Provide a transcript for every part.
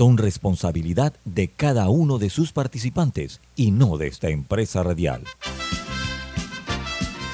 Son responsabilidad de cada uno de sus participantes y no de esta empresa radial.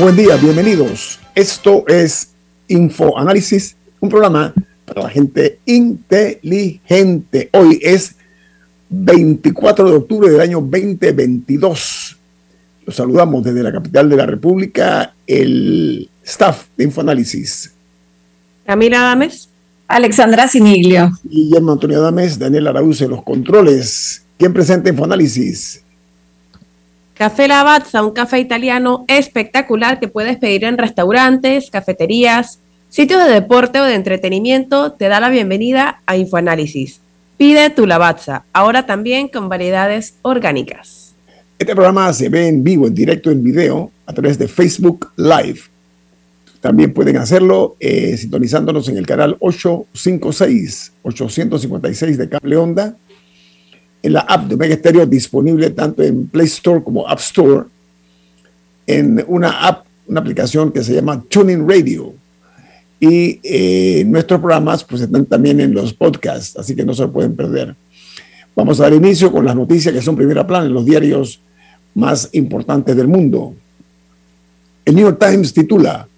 Buen día, bienvenidos. Esto es Infoanálisis, un programa para la gente inteligente. Hoy es 24 de octubre del año 2022. Los saludamos desde la capital de la República, el staff de Infoanálisis. Camila Adames. Alexandra Siniglio. Guillermo Antonio Adames, Daniel Araúz en los controles. ¿Quién presenta Infoanálisis? Café Lavazza, un café italiano espectacular que puedes pedir en restaurantes, cafeterías, sitios de deporte o de entretenimiento, te da la bienvenida a Infoanálisis. Pide tu Lavazza, ahora también con variedades orgánicas. Este programa se ve en vivo, en directo, en video, a través de Facebook Live. También pueden hacerlo eh, sintonizándonos en el canal 856, 856 de Cable Onda en la app de Omega Stereo disponible tanto en Play Store como App Store, en una app, una aplicación que se llama Tuning Radio. Y eh, nuestros programas pues están también en los podcasts, así que no se pueden perder. Vamos a dar inicio con las noticias que son primera plana en los diarios más importantes del mundo. El New York Times titula,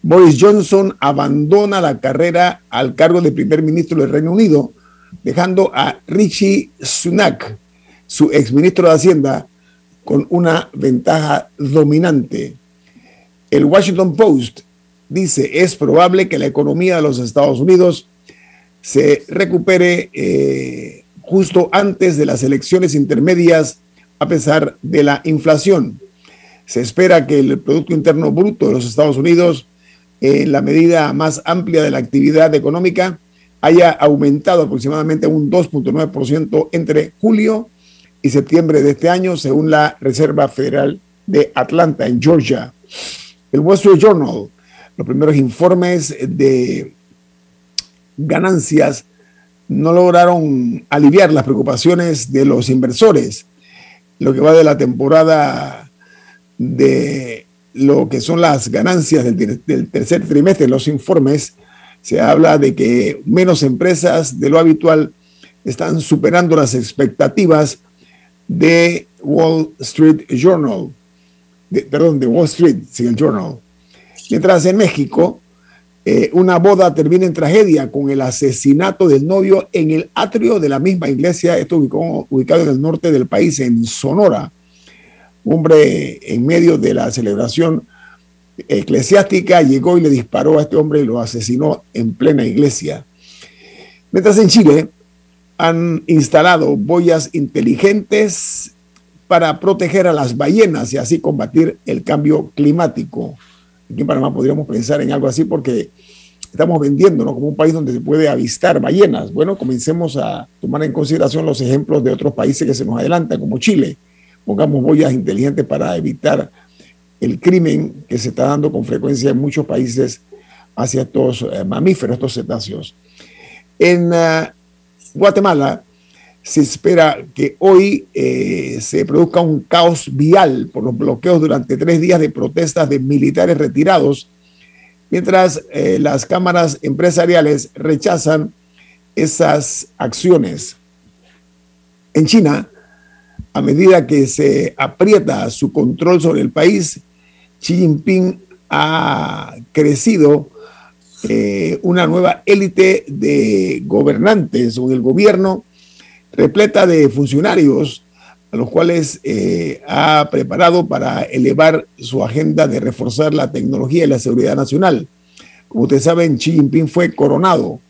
Boris Johnson abandona la carrera al cargo de primer ministro del Reino Unido dejando a Richie Sunak, su exministro de Hacienda, con una ventaja dominante. El Washington Post dice, es probable que la economía de los Estados Unidos se recupere eh, justo antes de las elecciones intermedias a pesar de la inflación. Se espera que el Producto Interno Bruto de los Estados Unidos, en la medida más amplia de la actividad económica, haya aumentado aproximadamente un 2.9% entre julio y septiembre de este año, según la Reserva Federal de Atlanta, en Georgia. El Wall Street Journal, los primeros informes de ganancias no lograron aliviar las preocupaciones de los inversores. Lo que va de la temporada de lo que son las ganancias del, del tercer trimestre, los informes se habla de que menos empresas de lo habitual están superando las expectativas de Wall Street Journal, perdón, de Wall Street, sí, el Journal. Mientras en México, eh, una boda termina en tragedia con el asesinato del novio en el atrio de la misma iglesia, esto ubicado en el norte del país, en Sonora. Hombre en medio de la celebración eclesiástica llegó y le disparó a este hombre y lo asesinó en plena iglesia. Mientras en Chile han instalado boyas inteligentes para proteger a las ballenas y así combatir el cambio climático. Aquí en Panamá podríamos pensar en algo así porque estamos vendiéndonos como un país donde se puede avistar ballenas. Bueno, comencemos a tomar en consideración los ejemplos de otros países que se nos adelantan, como Chile. Pongamos boyas inteligentes para evitar el crimen que se está dando con frecuencia en muchos países hacia estos eh, mamíferos, estos cetáceos. En eh, Guatemala se espera que hoy eh, se produzca un caos vial por los bloqueos durante tres días de protestas de militares retirados, mientras las cámaras empresariales rechazan esas acciones. En China, a medida que se aprieta su control sobre el país, Xi Jinping ha crecido eh, una nueva élite de gobernantes o del gobierno repleta de funcionarios a los cuales eh, ha preparado para elevar su agenda de reforzar la tecnología y la seguridad nacional. Como ustedes saben, Xi Jinping fue coronado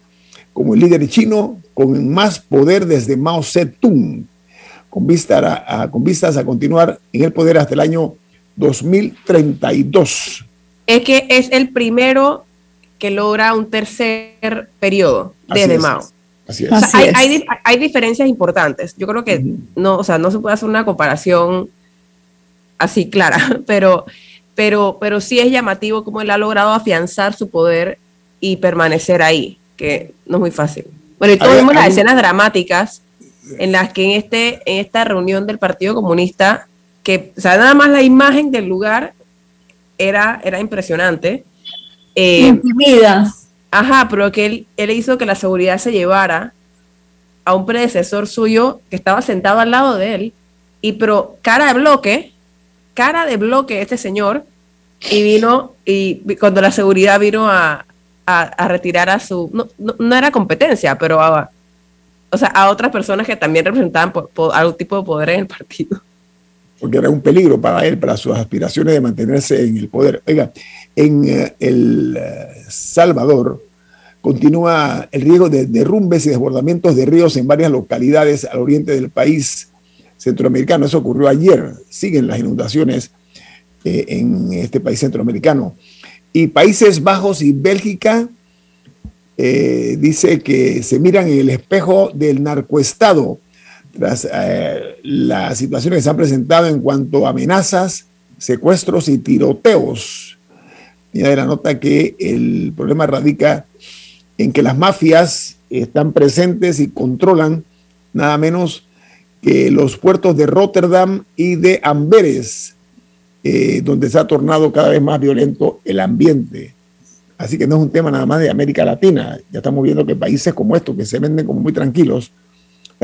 como el líder chino con más poder desde Mao Zedong, con, con vistas a continuar en el poder hasta el año 2032. Es que es el primero que logra un tercer periodo desde Mao. Así es. hay, diferencias importantes. Yo creo que no, o sea, no se puede hacer una comparación así clara, pero, pero, pero sí es llamativo cómo él ha logrado afianzar su poder y permanecer ahí, que no es muy fácil. Bueno, y todos vimos las escenas dramáticas en las que en, este, en esta reunión del Partido Comunista, que, o sea, nada más la imagen del lugar era, era impresionante. Eh, Ajá, pero que él, él hizo que la seguridad se llevara a un predecesor suyo que estaba sentado al lado de él, y pero cara de bloque, cara de bloque este señor, y vino, y cuando la seguridad vino a, retirar a su, no, era competencia, pero a, o sea, a otras personas que también representaban algún tipo de poder en el partido. Porque era un peligro para él, para sus aspiraciones de mantenerse en el poder. Oiga, en eh, El eh, Salvador continúa el riesgo de derrumbes y desbordamientos de ríos en varias localidades al oriente del país centroamericano. Eso ocurrió ayer. Siguen las inundaciones eh, en este país centroamericano. Y Países Bajos y Bélgica dice que se miran en el espejo del narcoestado tras las situaciones que se han presentado en cuanto a amenazas, secuestros y tiroteos y de la nota que el problema radica en que las mafias están presentes y controlan nada menos que los puertos de Rotterdam y de Amberes, eh, donde se ha tornado cada vez más violento el ambiente. Así que no es un tema nada más de América Latina. Ya estamos viendo que países como estos, que se venden como muy tranquilos,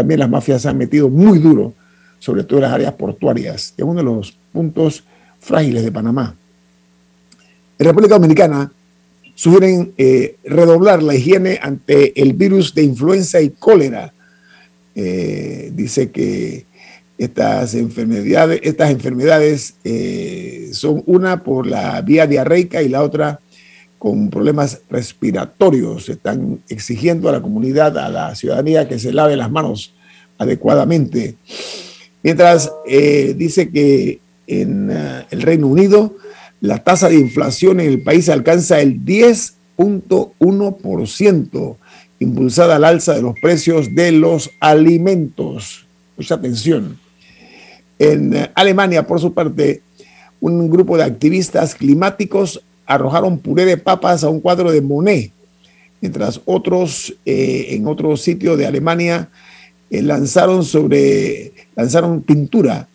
también las mafias se han metido muy duro, sobre todo en las áreas portuarias. Es uno de los puntos frágiles de Panamá. En República Dominicana sugieren eh, redoblar la higiene ante el virus de influenza y cólera. Eh, dice que estas enfermedades, estas enfermedades eh, son una por la vía diarreica y la otra con problemas respiratorios. Están exigiendo a la comunidad, a la ciudadanía, que se lave las manos adecuadamente. Mientras dice que en el Reino Unido la tasa de inflación en el país alcanza el 10.1%, impulsada al alza de los precios de los alimentos. Mucha atención. En eh, Alemania, por su parte, un grupo de activistas climáticos arrojaron puré de papas a un cuadro de Monet, mientras otros eh, en otro sitio de Alemania eh, lanzaron sobre lanzaron pintura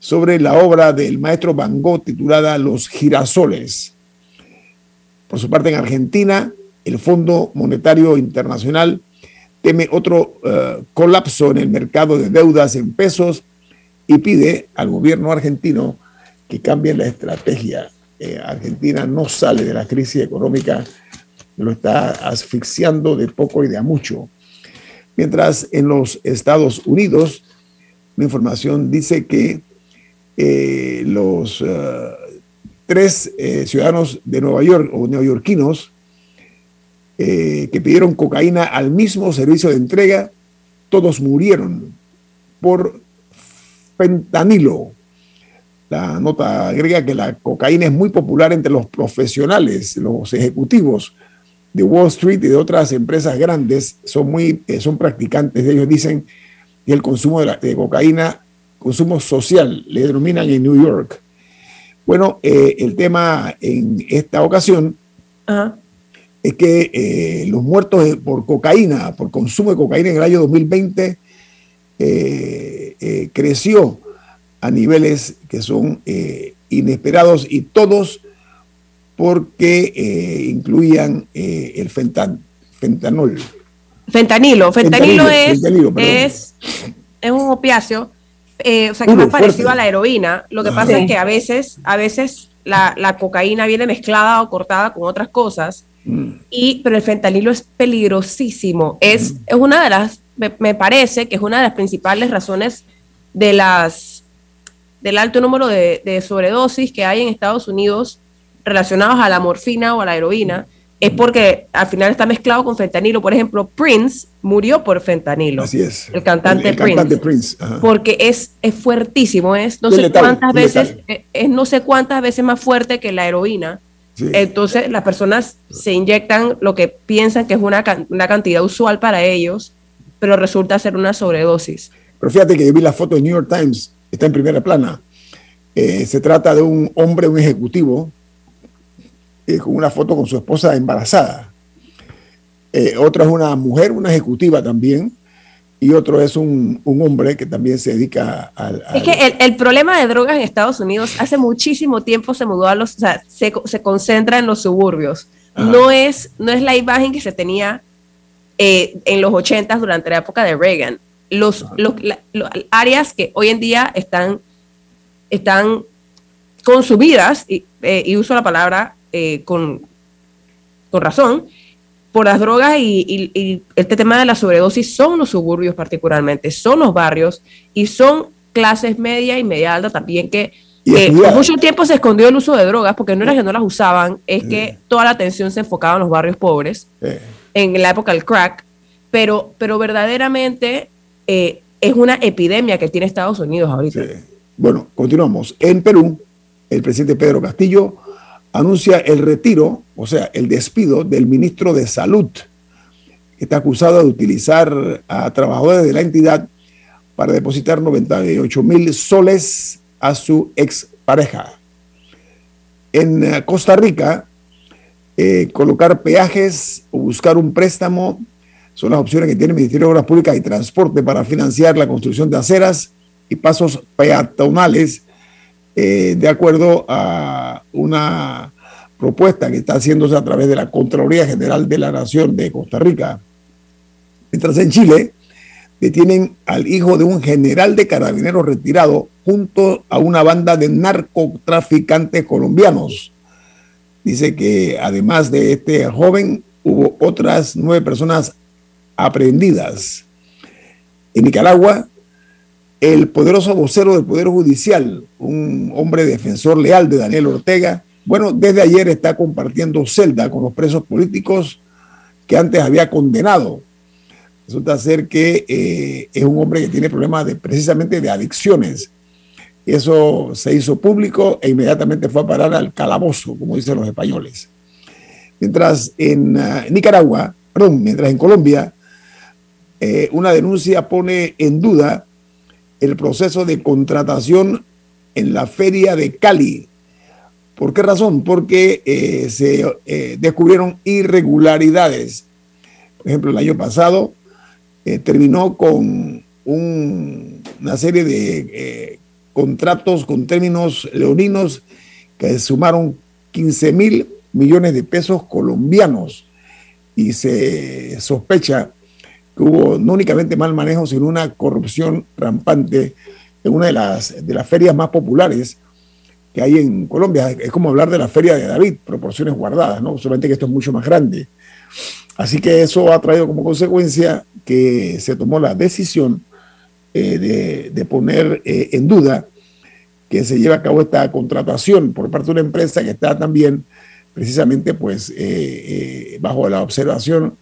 sobre la obra del maestro Van Gogh titulada Los girasoles. Por su parte, en Argentina, el Fondo Monetario Internacional teme otro eh, colapso en el mercado de deudas en pesos y pide al gobierno argentino que cambie la estrategia. Eh, Argentina no sale de la crisis económica, lo está asfixiando de poco y de a mucho. Mientras en los Estados Unidos, la información dice que eh, los eh, tres ciudadanos de Nueva York o neoyorquinos que pidieron cocaína al mismo servicio de entrega, todos murieron por fentanilo. La nota agrega que la cocaína es muy popular entre los profesionales, los ejecutivos de Wall Street y de otras empresas grandes son muy son practicantes. Ellos dicen que el consumo de, de cocaína consumo social, le denominan en New York. Bueno, eh, el tema en esta ocasión es que eh, los muertos por cocaína, por consumo de cocaína en el año 2020, eh, creció a niveles que son inesperados y todos porque incluían el fentanol. Fentanilo. Fentanilo, es, es, es un opiáceo eh, o sea, que es más parecido a la heroína. Lo que pasa es que a veces, a veces la, cocaína viene mezclada o cortada con otras cosas, mm. y, pero el fentanilo es peligrosísimo. Es, mm. es una de las, me, parece que es una de las principales razones de las del alto número de, de sobredosis que hay en Estados Unidos relacionados a la morfina o a la heroína es porque al final está mezclado con fentanilo. Por ejemplo, Prince murió por fentanilo. Así es. El cantante el, Prince. Cantante Prince. Porque es, es fuertísimo, es no sé letal, cuántas veces, letal. es, es no sé cuántas veces más fuerte que la heroína. Sí. Entonces las personas se inyectan lo que piensan que es una, can- una cantidad usual para ellos, pero resulta ser una sobredosis. Pero fíjate que yo vi la foto de New York Times, está en primera plana. Eh, se trata de un hombre, un ejecutivo, eh, con una foto con su esposa embarazada. Eh, otro es una mujer, una ejecutiva también, y otro es un, un hombre que también se dedica al... Es que el, el problema de drogas en Estados Unidos hace muchísimo tiempo se mudó a los, o sea, se, se concentra en los suburbios. Ajá. No es, no es la imagen que se tenía eh, en los 80 durante la época de Reagan. Los, los- la- áreas que hoy en día están, están consumidas, y, eh, y uso la palabra eh, con, con razón, por las drogas y, y- y este tema de la sobredosis son los suburbios particularmente, son los barrios y son clases media y media alta también que estudiar. por mucho tiempo se escondió el uso de drogas porque no era que no las usaban, es que toda la atención se enfocaba en los barrios pobres Eh, en la época del crack, pero, pero verdaderamente eh, es una epidemia que tiene Estados Unidos ahorita. Bueno, continuamos. En Perú, el presidente Pedro Castillo anuncia el retiro, o sea, el despido del ministro de Salud, que está acusado de utilizar a trabajadores de la entidad para depositar 98 mil soles a su expareja. En eh, Costa Rica, eh, colocar peajes o buscar un préstamo son las opciones que tiene el Ministerio de Obras Públicas y Transporte para financiar la construcción de aceras y pasos peatonales eh, de acuerdo a una propuesta que está haciéndose a través de la Contraloría General de la Nación de Costa Rica. Mientras en Chile detienen al hijo de un general de carabineros retirado junto a una banda de narcotraficantes colombianos. Dice que además de este joven hubo otras nueve personas aprehendidas. En Nicaragua, el poderoso vocero del Poder Judicial, un hombre defensor leal de Daniel Ortega, bueno, desde ayer está compartiendo celda con los presos políticos que antes había condenado. Resulta ser que eh, es un hombre que tiene problemas de, precisamente de adicciones. Eso se hizo público e inmediatamente fue a parar al calabozo, como dicen los españoles. Mientras en uh, Nicaragua, perdón, mientras en Colombia, eh, una denuncia pone en duda el proceso de contratación en la feria de Cali. ¿Por qué razón? Porque eh, se eh, descubrieron irregularidades. Por ejemplo, el año pasado terminó con un, una serie de contratos con términos leoninos que sumaron 15 mil millones de pesos colombianos y se sospecha que hubo no únicamente mal manejo, sino una corrupción rampante en una de las, de las ferias más populares que hay en Colombia. Es como hablar de la feria de David, proporciones guardadas, ¿no? Solamente que esto es mucho más grande. Así que eso ha traído como consecuencia que se tomó la decisión eh, de, de, poner eh, en duda que se lleve a cabo esta contratación por parte de una empresa que está también precisamente pues eh, bajo la observación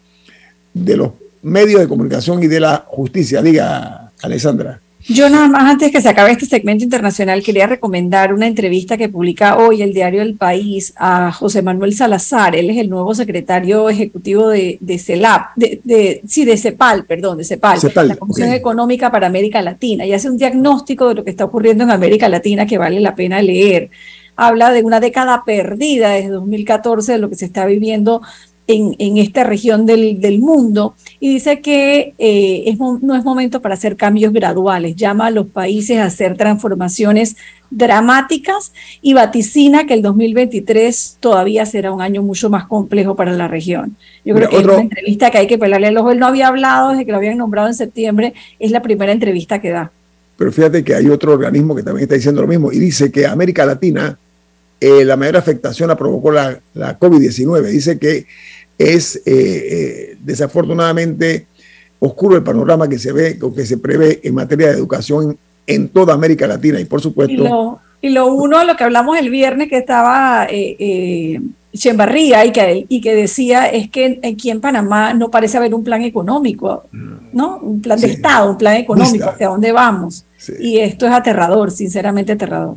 de los medios de comunicación y de la justicia. Diga, Alessandra. Yo nada más antes que se acabe este segmento internacional quería recomendar una entrevista que publica hoy el diario El País a José Manuel Salazar. Él es el nuevo secretario ejecutivo de, de CELAP, de, de, sí, de CEPAL, perdón, de CEPAL, CEPAL la Comisión okay. Económica para América Latina, y hace un diagnóstico de lo que está ocurriendo en América Latina que vale la pena leer. Habla de una década perdida desde 2014 de lo que se está viviendo en, en, esta región del, del, mundo y dice que eh, es, no es momento para hacer cambios graduales, llama a los países a hacer transformaciones dramáticas y vaticina que el 2023 todavía será un año mucho más complejo para la región. Yo creo que otro, es una entrevista que hay que pelarle el ojo. Él no había hablado desde que lo habían nombrado en septiembre, es la primera entrevista que da. Pero fíjate que hay otro organismo que también está diciendo lo mismo y dice que América Latina eh, la mayor afectación la provocó la, la COVID-19. Dice que es eh, eh, desafortunadamente oscuro el panorama que se ve o que se prevé en materia de educación en toda América Latina y por supuesto... Y lo, uno, lo que hablamos el viernes que estaba eh, Chembarría y que, y que decía es que aquí en Panamá no parece haber un plan económico, ¿no? Un plan de Estado, un plan económico, hacia dónde vamos. Y esto es aterrador, sinceramente aterrador.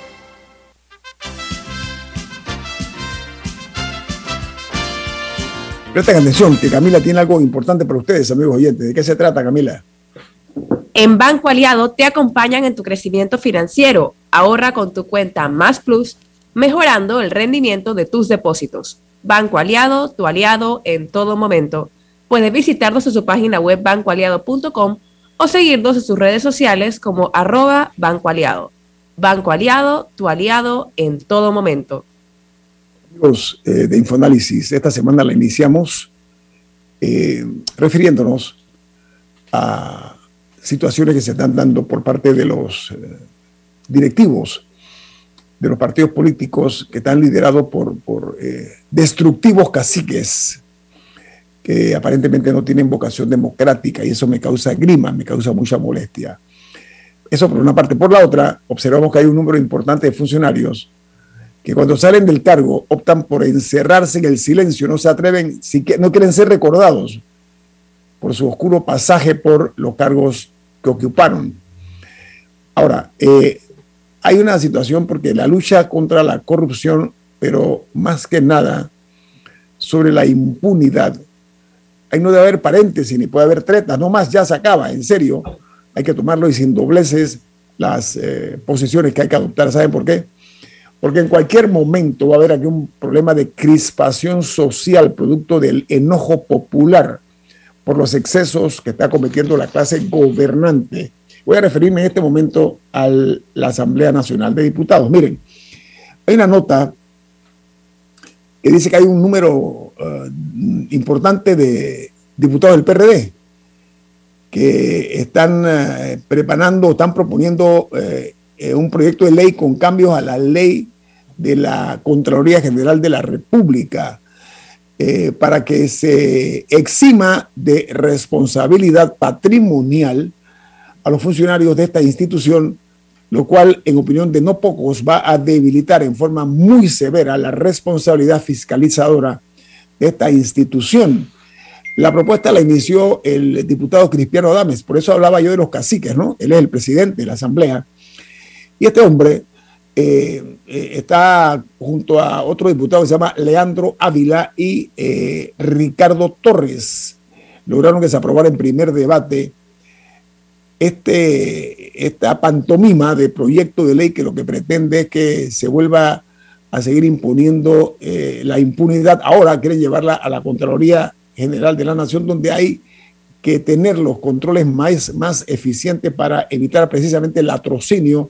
Presten atención, que Camila tiene algo importante para ustedes, amigos oyentes. ¿De qué se trata, Camila? En Banco Aliado te acompañan en tu crecimiento financiero. Ahorra con tu cuenta Más Plus, mejorando el rendimiento de tus depósitos. Banco Aliado, tu aliado en todo momento. Puedes visitarnos en su página web bancoaliado.com o seguirnos en sus redes sociales como arroba Banco Aliado. Banco Aliado, tu aliado en todo momento. Eh, de Infoanálisis, esta semana la iniciamos eh, refiriéndonos a situaciones que se están dando por parte de los eh, directivos de los partidos políticos que están liderados por, por destructivos caciques que aparentemente no tienen vocación democrática y eso me causa grima, me causa mucha molestia. Eso por una parte. Por la otra, observamos que hay un número importante de funcionarios que cuando salen del cargo optan por encerrarse en el silencio, no se atreven, no quieren ser recordados por su oscuro pasaje por los cargos que ocuparon. Ahora, eh, hay una situación porque la lucha contra la corrupción, pero más que nada sobre la impunidad, Ahí no debe haber paréntesis ni puede haber tretas, no más, ya se acaba, en serio. Hay que tomarlo y sin dobleces las eh, posiciones que hay que adoptar. ¿Saben por qué? Porque en cualquier momento va a haber aquí un problema de crispación social producto del enojo popular por los excesos que está cometiendo la clase gobernante. Voy a referirme en este momento a la Asamblea Nacional de Diputados. Miren, hay una nota que dice que hay un número eh, importante de diputados del PRD que están eh, preparando, están proponiendo eh, un proyecto de ley con cambios a la ley de la Contraloría General de la República para que se exima de responsabilidad patrimonial a los funcionarios de esta institución lo cual, en opinión de no pocos, va a debilitar en forma muy severa la responsabilidad fiscalizadora de esta institución. La propuesta la inició el diputado Cristiano Adames, por eso hablaba yo de los caciques, ¿no? Él es el presidente de la Asamblea. Y este hombre eh, eh, está junto a otro diputado que se llama Leandro Ávila y eh, Ricardo Torres. Lograron que se aprobara en primer debate este, esta pantomima de proyecto de ley que lo que pretende es que se vuelva a seguir imponiendo la impunidad. Ahora quieren llevarla a la Contraloría General de la Nación, donde hay que tener los controles más, más eficientes para evitar precisamente el atrocinio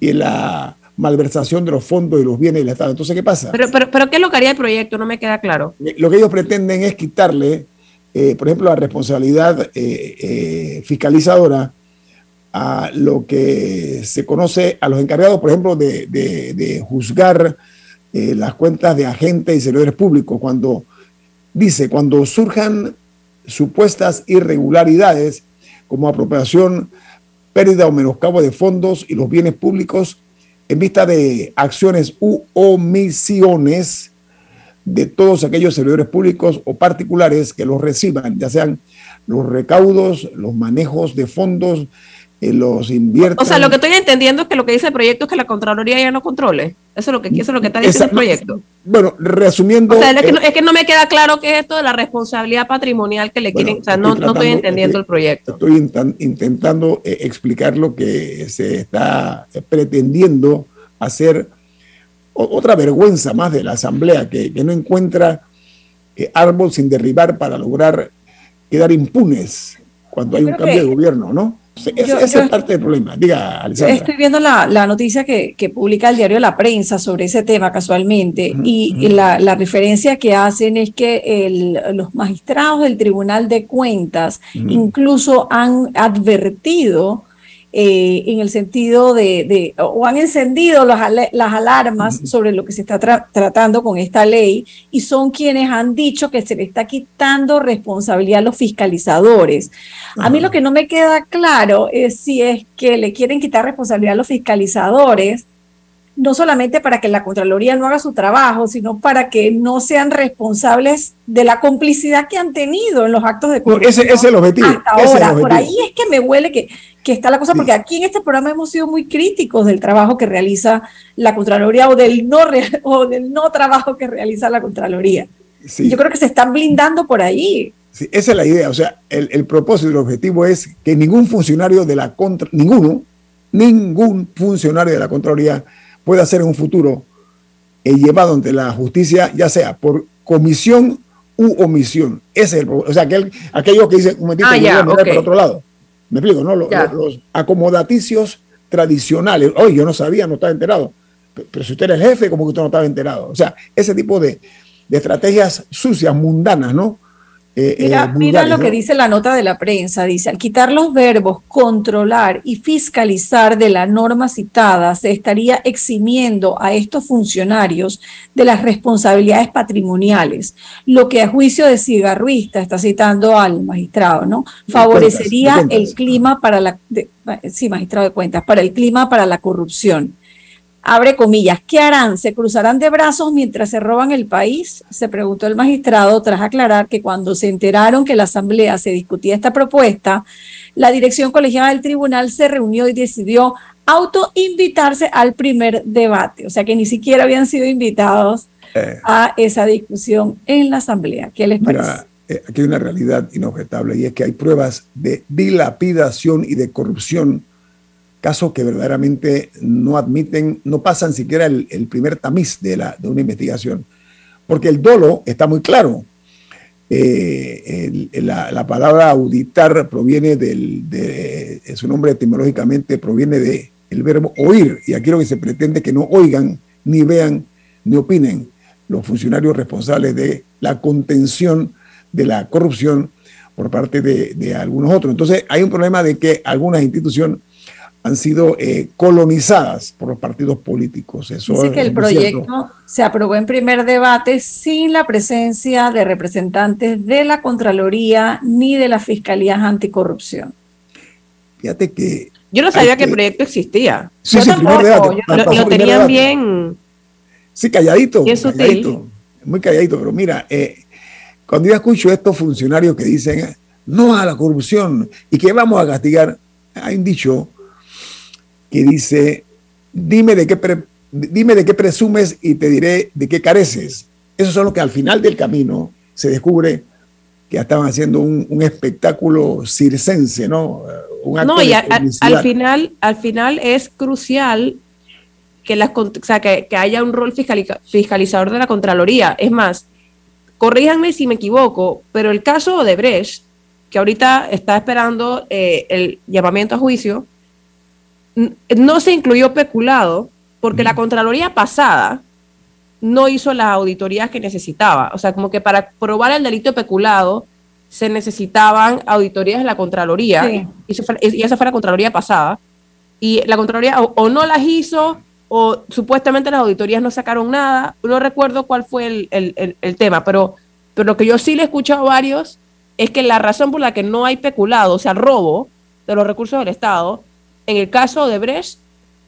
y la malversación de los fondos y los bienes del Estado. Entonces, ¿qué pasa? Pero, pero, pero ¿qué es lo que haría el proyecto? No me queda claro. Lo que ellos pretenden es quitarle eh, por ejemplo, la responsabilidad eh, eh, fiscalizadora a lo que se conoce a los encargados, por ejemplo, de, juzgar las cuentas de agentes y servidores públicos, cuando dice, cuando surjan supuestas irregularidades como apropiación, pérdida o menoscabo de fondos y los bienes públicos en vista de acciones u omisiones de todos aquellos servidores públicos o particulares que los reciban, ya sean los recaudos, los manejos de fondos, los invierten. O sea, lo que estoy entendiendo es que lo que dice el proyecto es que la Contraloría ya no controle. Eso es lo que, eso es lo que está diciendo el proyecto. Bueno, resumiendo. O sea, es que, no, es que, no, me queda claro qué es esto de la responsabilidad patrimonial que le quieren. O sea, no, no estoy entendiendo el proyecto. Estoy intentando eh, explicar lo que se está pretendiendo hacer. otra vergüenza más de la Asamblea, que, que no encuentra eh, árbol sin derribar para lograr quedar impunes cuando hay un cambio de gobierno, ¿no? Esa es parte del problema. Diga, Alessandra. Estoy viendo la, la noticia que, que, publica el diario La Prensa sobre ese tema casualmente y, la, la, referencia que hacen es que el, los magistrados del Tribunal de Cuentas incluso han advertido eh, en el sentido de, o han encendido las, las alarmas sobre lo que se está tratando con esta ley y son quienes han dicho que se le está quitando responsabilidad a los fiscalizadores. A mí lo que no me queda claro es si es que le quieren quitar responsabilidad a los fiscalizadores no solamente para que la Contraloría no haga su trabajo, sino para que no sean responsables de la complicidad que han tenido en los actos de corrupción. Ese, es el objetivo. Hasta ahora, por ahí es que me huele que, que está la cosa, porque aquí en este programa hemos sido muy críticos del trabajo que realiza la Contraloría o del no, o del no trabajo que realiza la Contraloría. Yo creo que se están blindando por ahí. Sí, esa es la idea. O sea, el, el propósito, el objetivo es que ningún funcionario de la contra, ninguno, ningún funcionario de la Contraloría pueda ser en un futuro eh, llevado ante la justicia, ya sea por comisión u omisión. Ese es el O sea, aquel, aquellos que dicen, un momentito, ah, por otro lado. Me explico, ¿no? Los, acomodaticios tradicionales. Oye, yo no sabía, no estaba enterado. Pero, si usted era el jefe, como que usted no estaba enterado. O sea, ese tipo de, de estrategias sucias, mundanas, ¿no? Eh, mira, eh, mira lo que dice la nota de la prensa. Dice, al quitar los verbos controlar y fiscalizar de la norma citada, se estaría eximiendo a estos funcionarios de las responsabilidades patrimoniales, lo que a juicio de Cigarruista, está citando al magistrado, ¿no? Favorecería el clima para la... sí, magistrado de cuentas, para el clima para la corrupción abre comillas, ¿qué harán? ¿Se cruzarán de brazos mientras se roban el país? Se preguntó el magistrado tras aclarar que cuando se enteraron que la Asamblea se discutía esta propuesta, la dirección colegiada del tribunal se reunió y decidió autoinvitarse al primer debate, o sea que ni siquiera habían sido invitados eh. a esa discusión en la Asamblea. ¿Qué les parece? Eh, aquí hay una realidad inobjetable y es que hay pruebas de dilapidación y de corrupción casos que verdaderamente no admiten, no pasan siquiera el, primer tamiz de, la, de una investigación. Porque el dolo está muy claro. Eh, la, palabra auditar proviene del, de, su nombre etimológicamente proviene del el verbo oír, y aquí lo que se pretende es que no oigan, ni vean, ni opinen los funcionarios responsables de la contención de la corrupción por parte de algunos otros. Entonces hay un problema de que algunas instituciones han sido eh, colonizadas por los partidos políticos. Eso Dice que el proyecto se aprobó en primer debate sin la presencia de representantes de la Contraloría ni de las Fiscalías Anticorrupción. Fíjate que... Yo no sabía que el proyecto existía. Sí, sí, primer debate. lo, tenían bien... Sí, calladito. muy calladito, pero mira, eh, cuando yo escucho estos funcionarios que dicen no a la corrupción y que vamos a castigar, hay un dicho que dice, dime de qué, dime de qué presumes y te diré de qué careces. Eso son lo que al final del camino se descubre que estaban haciendo un, espectáculo circense, ¿no? no, y al final, al final es crucial que, las, o sea, que, haya un rol fiscalizador de la Contraloría. Es más, corríjanme si me equivoco, pero el caso de Brecht, que ahorita está esperando eh, el llamamiento a juicio, no se incluyó peculado porque la Contraloría pasada no hizo las auditorías que necesitaba. O sea, como que para probar el delito peculado se necesitaban auditorías de la Contraloría y, esa fue la Contraloría pasada. Y la Contraloría o, no las hizo o supuestamente las auditorías no sacaron nada. No recuerdo cuál fue el, tema, pero Pero lo que yo sí le he escuchado a varios es que la razón por la que no hay peculado, o sea, robo de los recursos del Estado, en el caso de Brecht,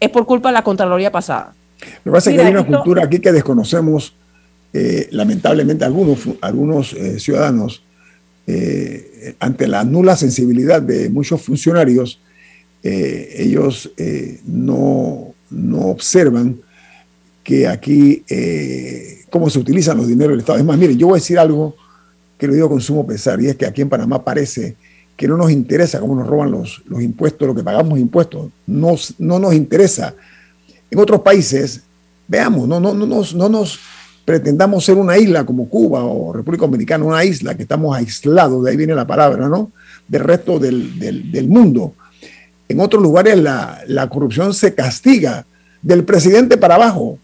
es por culpa de la Contraloría pasada. Lo que pasa es que hay una cultura aquí que desconocemos, eh, lamentablemente, algunos, algunos eh, ciudadanos, eh, ante la nula sensibilidad de muchos funcionarios, ellos no, no, observan que aquí, cómo se utilizan los dineros del Estado. Es más, miren, yo voy a decir algo que lo digo con sumo pesar, y es que aquí en Panamá parece que no nos interesa cómo nos roban los, los impuestos, lo que pagamos impuestos, no, no nos interesa. En otros países, veamos, no, no, no, nos, no nos pretendamos ser una isla como Cuba o República Dominicana, una isla que estamos aislados, de ahí viene la palabra, ¿no? Del resto del, del, del mundo. En otros lugares la, la, corrupción se castiga del presidente para abajo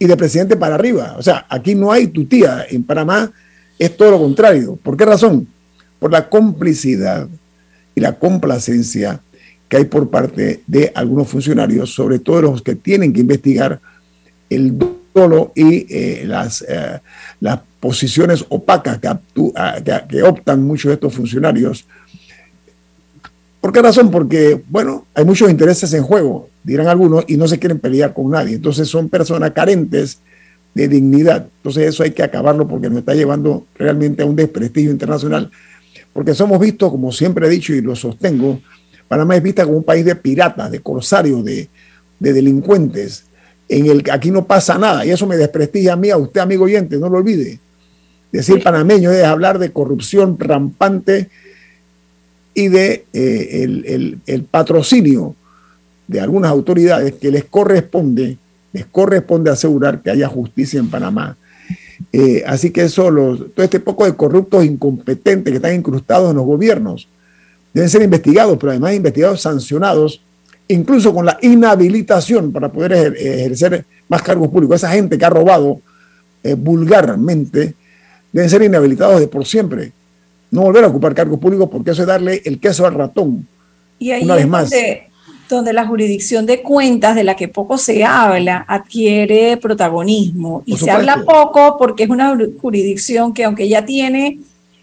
y del presidente para arriba. O sea, aquí no hay tutía. En Panamá es todo lo contrario. ¿Por qué razón? Por la complicidad y la complacencia que hay por parte de algunos funcionarios, sobre todo los que tienen que investigar el dolo y eh, las, eh, las posiciones opacas ah, que, que, optan muchos de estos funcionarios. ¿Por qué razón? Porque, bueno, hay muchos intereses en juego, dirán algunos, y no se quieren pelear con nadie. Entonces son personas carentes de dignidad. Entonces eso hay que acabarlo porque nos está llevando realmente a un desprestigio internacional, porque somos vistos, como siempre he dicho y lo sostengo, Panamá es vista como un país de piratas, de corsarios, de, delincuentes, en el que aquí no pasa nada, y eso me desprestigia a mí, a usted, amigo oyente, no lo olvide. Decir panameño es hablar de corrupción rampante y de eh, el, el patrocinio de algunas autoridades que les corresponde les corresponde asegurar que haya justicia en Panamá. Eh, así que eso, todo este poco de corruptos incompetentes que están incrustados en los gobiernos deben ser investigados, pero además investigados, sancionados, incluso con la inhabilitación para poder ejercer más cargos públicos. Esa gente que ha robado eh, vulgarmente deben ser inhabilitados de por siempre. No volver a ocupar cargos públicos porque eso es darle el queso al ratón. Y ahí Una vez más donde la jurisdicción de cuentas, de la que poco se habla, adquiere protagonismo. Y se habla poco porque es una jurisdicción que aunque ya tiene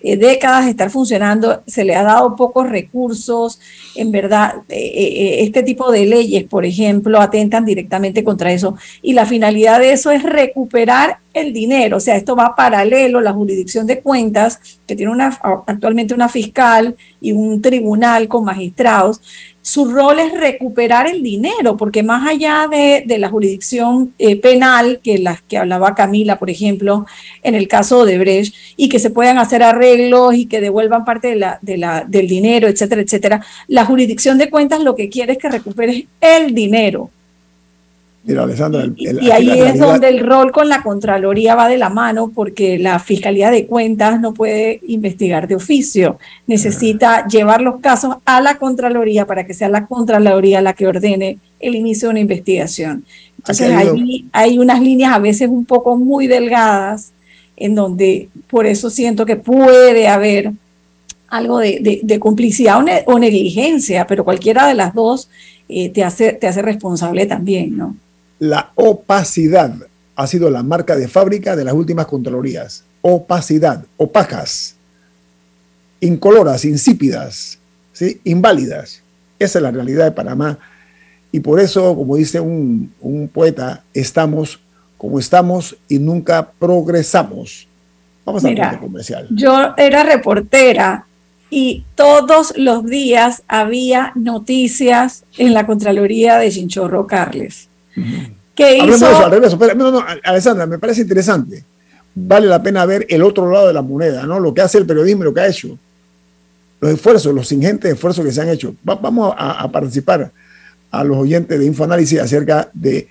eh, décadas de estar funcionando, se le ha dado pocos recursos. En verdad, eh, eh, este tipo de leyes, por ejemplo, atentan directamente contra eso. Y la finalidad de eso es recuperar el dinero. O sea, esto va paralelo, la jurisdicción de cuentas, que tiene una, actualmente una fiscal y un tribunal con magistrados, su rol es recuperar el dinero, porque más allá de, la jurisdicción eh, penal, que las que hablaba Camila, por ejemplo, en el caso de Brecht, y que se puedan hacer arreglos y que devuelvan parte de la, de la, del dinero, etcétera, etcétera, la jurisdicción de cuentas lo que quiere es que recuperes el dinero, y, ahí es donde el rol con la Contraloría va de la mano, porque la Fiscalía de Cuentas no puede investigar de oficio. Necesita llevar los casos a la Contraloría para que sea la Contraloría la que ordene el inicio de una investigación. Entonces ahí hay unas líneas a veces un poco muy delgadas, en donde por eso siento que puede haber algo de, complicidad o, negligencia, pero cualquiera de las dos eh, te, hace, te hace responsable también, ¿no? La opacidad ha sido la marca de fábrica de las últimas Contralorías. Opacidad, opacas, incoloras, insípidas, ¿sí? inválidas. Esa es la realidad de Panamá. Y por eso, como dice un, poeta, estamos como estamos y nunca progresamos. Vamos a la comercial. Yo era reportera y todos los días había noticias en la Contraloría de Chinchorro Carles. ¿Qué hizo? No, no, Alessandra, me parece interesante. Vale la pena ver el otro lado de la moneda, ¿no? Lo que hace el periodismo y lo que ha hecho. Los esfuerzos, los ingentes esfuerzos que se han hecho. vamos a, participar a los oyentes de Infoanálisis acerca de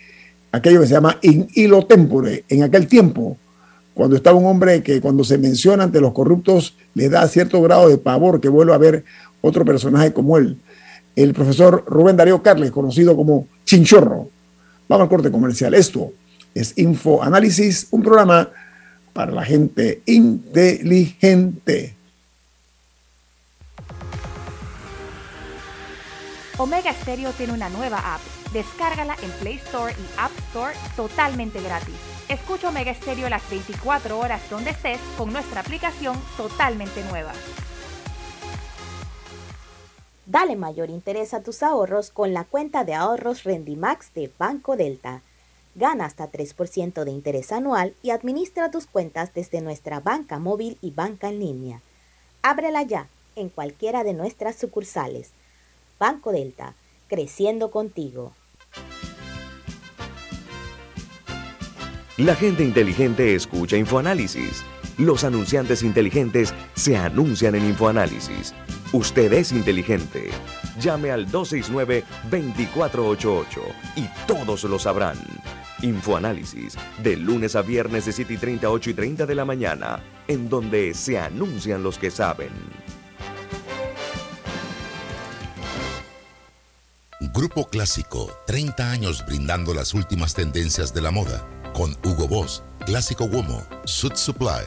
aquello que se llama in hilo tempore. En aquel tiempo, cuando estaba un hombre que cuando se menciona ante los corruptos le da cierto grado de pavor que vuelva a ver otro personaje como él. El profesor Rubén Darío Carles, conocido como Chinchorro. Vamos al corte comercial. Esto es Info Análisis, un programa para la gente inteligente. Omega Stereo tiene una nueva app. Descárgala en Play Store y App Store totalmente gratis. Escucha Omega Stereo las 24 horas donde estés con nuestra aplicación totalmente nueva. Dale mayor interés a tus ahorros con la cuenta de ahorros Rendimax de Banco Delta. Gana hasta 3% de interés anual y administra tus cuentas desde nuestra banca móvil y banca en línea. Ábrela ya en cualquiera de nuestras sucursales. Banco Delta, creciendo contigo. La gente inteligente escucha InfoAnálisis. Los anunciantes inteligentes se anuncian en InfoAnálisis. Usted es inteligente. Llame al 269-2488 y todos lo sabrán. Infoanálisis, de lunes a viernes de 7 y 30, 8 y 30 de la mañana, en donde se anuncian los que saben. Grupo Clásico, 30 años brindando las últimas tendencias de la moda, con Hugo Boss, Clásico Womo, Suit Supply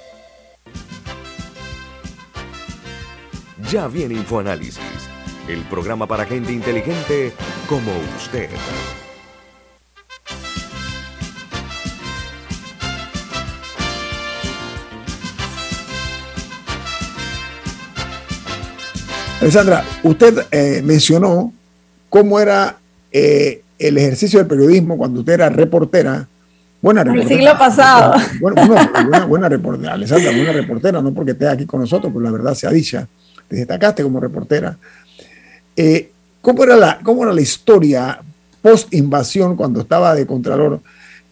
Ya viene InfoAnálisis, el programa para gente inteligente como usted. Alessandra, usted eh, mencionó cómo era eh, el ejercicio del periodismo cuando usted era reportera. Buena reportera. El siglo pasado. Bueno, buena, reportera. Alessandra, buena reportera, no porque esté aquí con nosotros, pero la verdad sea dicha. Te destacaste como reportera. Eh, ¿cómo, era la, ¿Cómo era la historia post-invasión cuando estaba de Contralor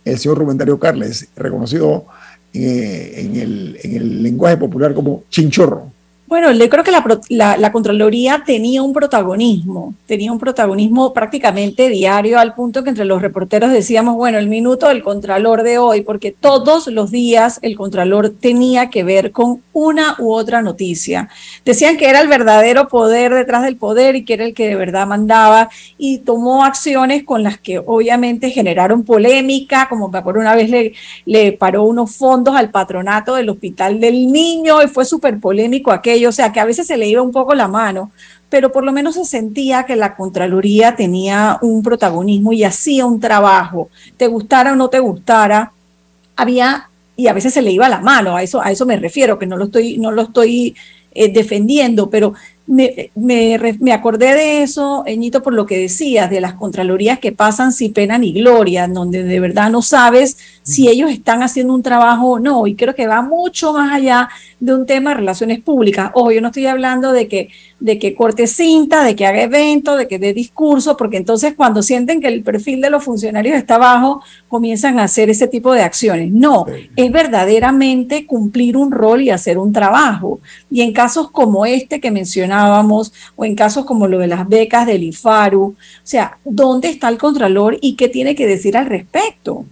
el señor Rubén Darío Carles, reconocido en el, en el lenguaje popular como chinchorro? Bueno, yo creo que la, la, Contraloría tenía un protagonismo, tenía un protagonismo prácticamente diario al punto que entre los reporteros decíamos, bueno, el minuto del Contralor de hoy, porque todos los días el Contralor tenía que ver con una u otra noticia. Decían que era el verdadero poder detrás del poder y que era el que de verdad mandaba y tomó acciones con las que obviamente generaron polémica, como acuerdo una vez le, le paró unos fondos al patronato del Hospital del Niño y fue súper polémico aquello o sea que a veces se le iba un poco la mano, pero por lo menos se sentía que la Contraloría tenía un protagonismo y hacía un trabajo, te gustara o no te gustara, había, y a veces se le iba la mano, a eso, a eso me refiero, que no lo estoy, no lo estoy eh, defendiendo, pero me, me, acordé de eso, Eñito, por lo que decías, de las contralorías que pasan sin pena ni gloria, donde de verdad no sabes si ellos están haciendo un trabajo o no. Y creo que va mucho más allá de un tema de relaciones públicas. Ojo, yo no estoy hablando de que, de que corte cinta, de que haga eventos, de que dé discurso, porque entonces cuando sienten que el perfil de los funcionarios está bajo, comienzan a hacer ese tipo de acciones. No, es verdaderamente cumplir un rol y hacer un trabajo. Y en casos como este que mencionábamos, o en casos como lo de las becas del IFARU, o sea, ¿dónde está el Contralor y qué tiene que decir al respecto?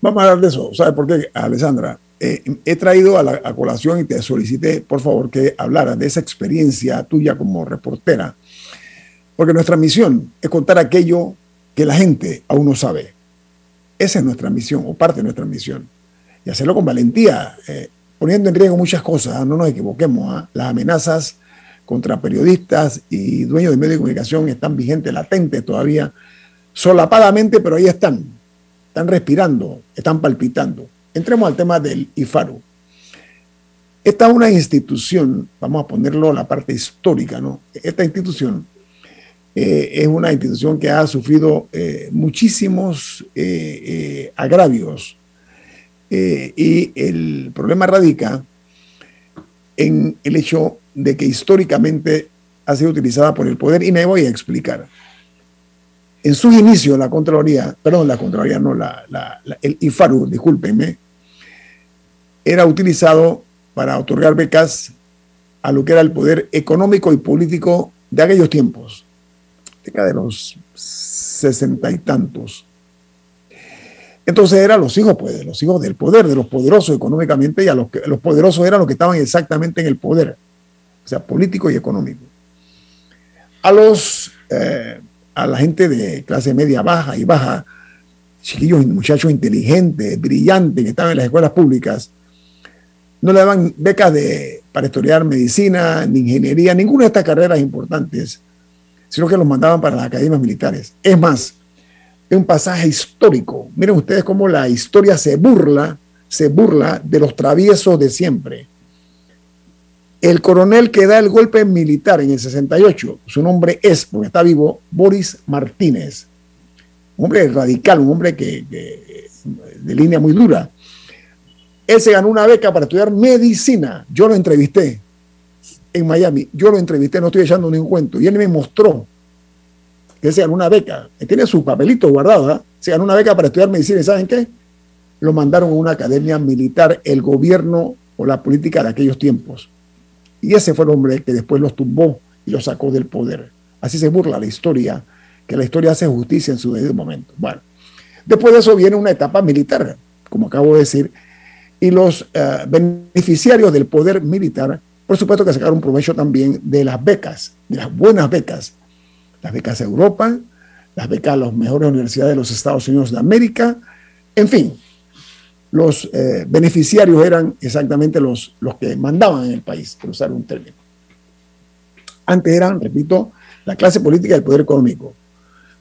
Vamos a hablar de eso. ¿Sabes por qué, Alessandra? Eh, he traído a la colación y te solicité, por favor, que hablaras de esa experiencia tuya como reportera, porque nuestra misión es contar aquello que la gente aún no sabe. Esa es nuestra misión, o parte de nuestra misión. Y hacerlo con valentía, eh, poniendo en riesgo muchas cosas, ¿ah? no nos equivoquemos. ¿ah? Las amenazas contra periodistas y dueños de medios de comunicación están vigentes, latentes todavía, solapadamente, pero ahí están están respirando, están palpitando. Entremos al tema del IFARU. Esta es una institución, vamos a ponerlo en la parte histórica, ¿no? Esta institución eh, es una institución que ha sufrido eh, muchísimos eh, agravios y el problema radica en el hecho de que históricamente ha sido utilizada por el poder y me voy a explicar en sus inicios la Contraloría, perdón, la Contraloría no, la, el IFARU, discúlpenme, era utilizado para otorgar becas a lo que era el poder económico y político de aquellos tiempos. década de los sesenta y tantos. Entonces eran los hijos, pues, los hijos del poder, de los poderosos económicamente, y a los, que, los poderosos eran los que estaban exactamente en el poder, o sea, político y económico. A los, eh, a la gente de clase media baja y baja, chiquillos y muchachos inteligentes, brillantes, que estaban en las escuelas públicas, no le daban becas de, para estudiar medicina, ni ingeniería, ninguna de estas carreras importantes, sino que los mandaban para las academias militares. Es más, es un pasaje histórico. Miren ustedes cómo la historia se burla, se burla de los traviesos de siempre. El coronel que da el golpe militar en el 68, su nombre es, porque está vivo, Boris Martínez. Un hombre radical, un hombre que, de línea muy dura. Él se ganó una beca para estudiar medicina. Yo lo entrevisté en Miami. Yo lo entrevisté, no estoy echando ningún cuento. Y él me mostró que se ganó una beca. Él tiene su papelito guardado. ¿eh? Se ganó una beca para estudiar medicina. ¿Y saben qué? Lo mandaron a una academia militar, el gobierno o la política de aquellos tiempos. Y ese fue el hombre que después los tumbó y los sacó del poder. Así se burla la historia, que la historia hace justicia en su debido momento. Bueno, después de eso viene una etapa militar, como acabo de decir, y los eh, beneficiarios del poder militar, por supuesto que sacaron provecho también de las becas, de las buenas becas, las becas a Europa, las becas a las mejores universidades de los Estados Unidos de América, en fin, los eh, beneficiarios eran exactamente los, los que mandaban en el país, por usar un término. Antes eran, repito, la clase política y el poder económico.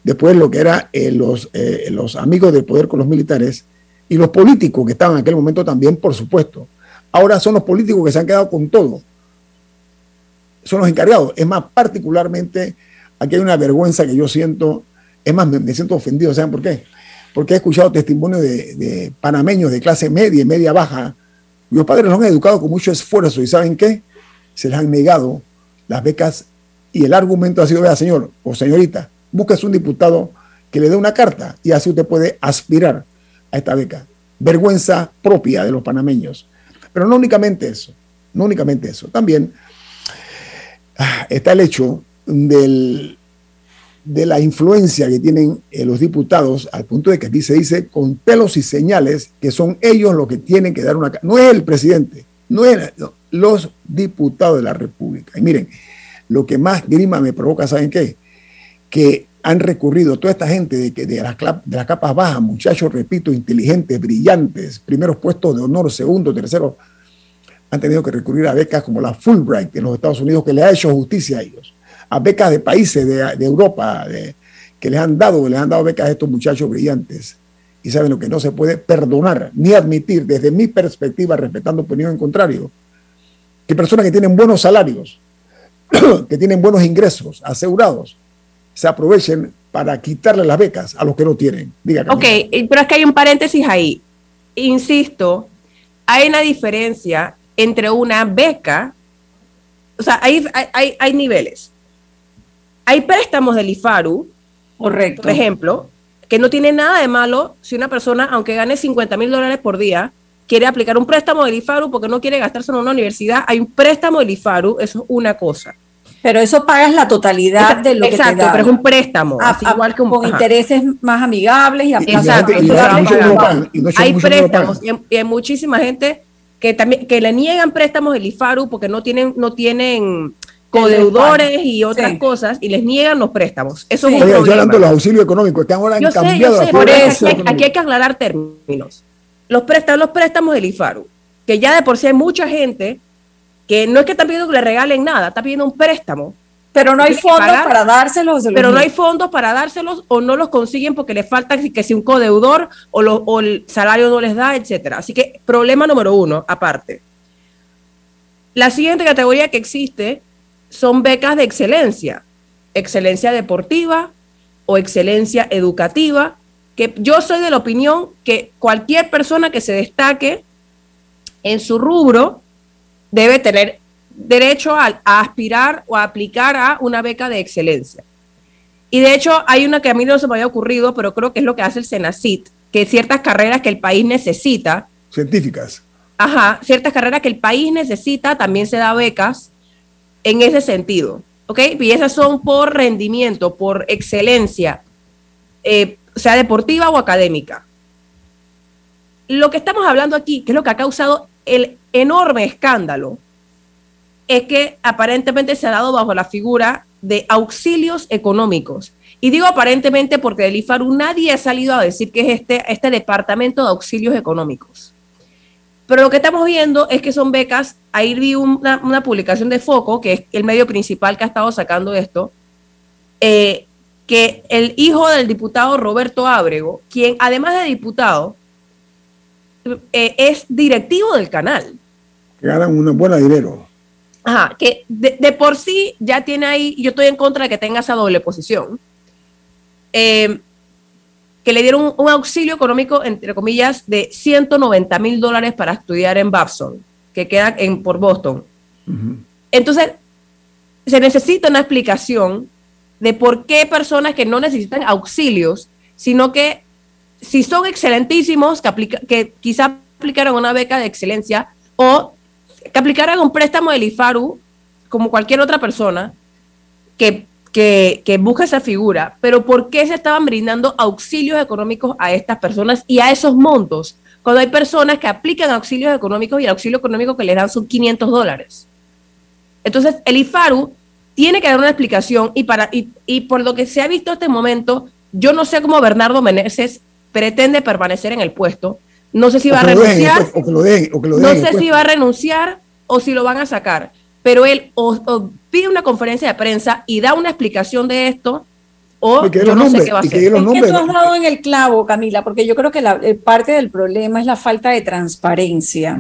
Después lo que eran eh, los, los amigos del poder con los militares y los políticos que estaban en aquel momento también, por supuesto. Ahora son los políticos que se han quedado con todo. Son los encargados. Es más, particularmente, aquí hay una vergüenza que yo siento. Es más, me, siento ofendido. ¿Saben por qué? porque he escuchado testimonios de, panameños de clase media y media baja, cuyos padres los han educado con mucho esfuerzo y ¿saben qué? Se les han negado las becas y el argumento ha sido, vea señor o señorita, busques un diputado que le dé una carta y así usted puede aspirar a esta beca. Vergüenza propia de los panameños. Pero no únicamente eso, no únicamente eso, también ah, está el hecho del de la influencia que tienen eh, los diputados, al punto de que aquí se dice con pelos y señales que son ellos los que tienen que dar una... No es el presidente, no es los diputados de la República. Y miren, lo que más grima me provoca, ¿saben qué? Que han recurrido toda esta gente de, que, de, las, de capas bajas, muchachos, repito, inteligentes, brillantes, primeros puestos de honor, segundo, tercero, han tenido que recurrir a becas como la Fulbright en los Estados Unidos, que le ha hecho justicia a ellos a becas de países de, Europa que les han dado, les han dado becas a estos muchachos brillantes. Y saben lo que no se puede perdonar ni admitir desde mi perspectiva, respetando opinión en contrario, que personas que tienen buenos salarios, que tienen buenos ingresos asegurados, se aprovechen para quitarle las becas a los que no tienen. Diga, ok, pero es que hay un paréntesis ahí. Insisto, hay una diferencia entre una beca, o sea, hay, hay, hay niveles hay préstamos del IFARU, Correcto. por ejemplo, que no tiene nada de malo si una persona, aunque gane 50 mil dólares por día, quiere aplicar un préstamo del IFARU porque no quiere gastarse en una universidad, hay un préstamo del IFARU, eso es una cosa. Pero eso pagas la totalidad de lo que te pero es un préstamo, igual que un, con intereses más amigables y, exacto, hay préstamos y hay, muchísima gente que también que le niegan préstamos del IFARU porque no tienen no tienen codeudores y otras cosas y les niegan los préstamos. Eso es un Oye, problema. hablando de los auxilios económicos, que ahora han cambiado por eso, aquí, hay que aclarar términos. Los préstamos, los préstamos del IFARU, que ya de por sí hay mucha gente que no es que están pidiendo que le regalen nada, está pidiendo un préstamo. Pero no hay fondos para dárselos. Pero no hay fondos para dárselos o no los consiguen porque les falta que si un codeudor o, o el salario no les da, etcétera. Así que problema número uno, aparte. La siguiente categoría que existe son becas de excelencia, excelencia deportiva o excelencia educativa, que yo soy de la opinión que cualquier persona que se destaque en su rubro debe tener derecho a, aspirar o a aplicar a una beca de excelencia. Y de hecho hay una que a mí no se me había ocurrido, pero creo que es lo que hace el Senacit, que ciertas carreras que el país necesita. Científicas. Ajá, ciertas carreras que el país necesita, también se da becas en ese sentido. ¿ok? Y esas son por rendimiento, por excelencia, eh, sea deportiva o académica. Lo que estamos hablando aquí, que es lo que ha causado el enorme escándalo, es que aparentemente se ha dado bajo la figura de auxilios económicos. Y digo aparentemente porque del IFARU nadie ha salido a decir que es este, este departamento de auxilios económicos. Pero lo que estamos viendo es que son becas. Ahí vi una, publicación de Foco, que es el medio principal que ha estado sacando esto, eh, que el hijo del diputado Roberto Ábrego, quien además de diputado, eh, es directivo del canal. Que ganan un buen dinero. Ajá, que de, por sí ya tiene ahí, yo estoy en contra de que tenga esa doble posición. Eh, que le dieron un, auxilio económico, entre comillas, de 190 mil dólares para estudiar en Babson, que queda en, por Boston. Entonces, se necesita una explicación de por qué personas que no necesitan auxilios, sino que si son excelentísimos, que, que quizá aplicaron una beca de excelencia o que aplicaran un préstamo del IFARU, como cualquier otra persona, que que, que, busca esa figura, pero ¿por qué se estaban brindando auxilios económicos a estas personas y a esos montos? Cuando hay personas que aplican auxilios económicos y el auxilio económico que les dan son 500 dólares. Entonces, el IFARU tiene que dar una explicación y, para, y, por lo que se ha visto hasta momento, yo no sé cómo Bernardo Meneses pretende permanecer en el puesto. No sé si va a renunciar. no sé si va a renunciar o si lo van a sacar pero él o, pide una conferencia de prensa y da una explicación de esto, o yo no sé qué va a hacer. Es que tú has dado en el clavo, Camila, porque yo creo que la, eh, parte del problema es la falta de transparencia.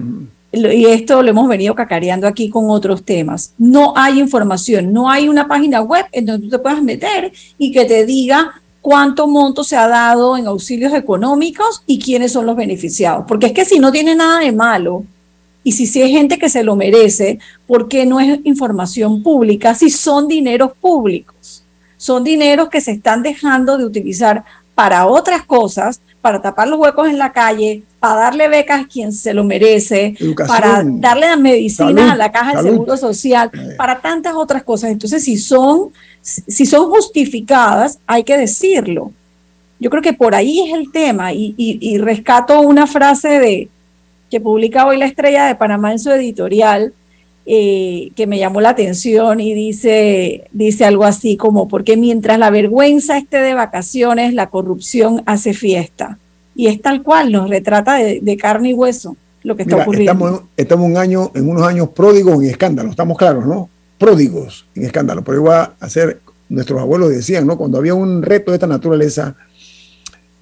Y esto lo hemos venido cacareando aquí con otros temas. No hay información, no hay una página web en donde tú te puedas meter y que te diga cuánto monto se ha dado en auxilios económicos y quiénes son los beneficiados. Porque es que si no tiene nada de malo y si, si hay gente que se lo merece, ¿por qué no es información pública si son dineros públicos? Son dineros que se están dejando de utilizar para otras cosas, para tapar los huecos en la calle, para darle becas a quien se lo merece, para darle la medicina a la caja de seguro social, eh. para tantas otras cosas. Entonces, si son, si son justificadas, hay que decirlo. Yo creo que por ahí es el tema y rescato una frase de, que publica hoy la Estrella de Panamá en su editorial, eh, que me llamó la atención y dice, dice algo así como, porque mientras la vergüenza esté de vacaciones, la corrupción hace fiesta. Y es tal cual, nos retrata de, carne y hueso lo que está ocurriendo. Estamos, estamos un año, en unos años pródigos en escándalo, estamos claros, ¿no? Pródigos en escándalo, pero iba a ser, nuestros abuelos decían, ¿no? Cuando había un reto de esta naturaleza,